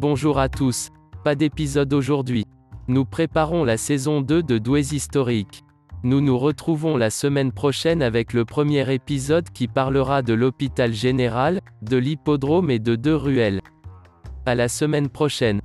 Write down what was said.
Bonjour à tous. Pas d'épisode aujourd'hui. Nous préparons la saison 2 de Douais Historique. Nous nous retrouvons la semaine prochaine avec le premier épisode qui parlera de l'hôpital général, de l'hippodrome et de deux ruelles. À la semaine prochaine.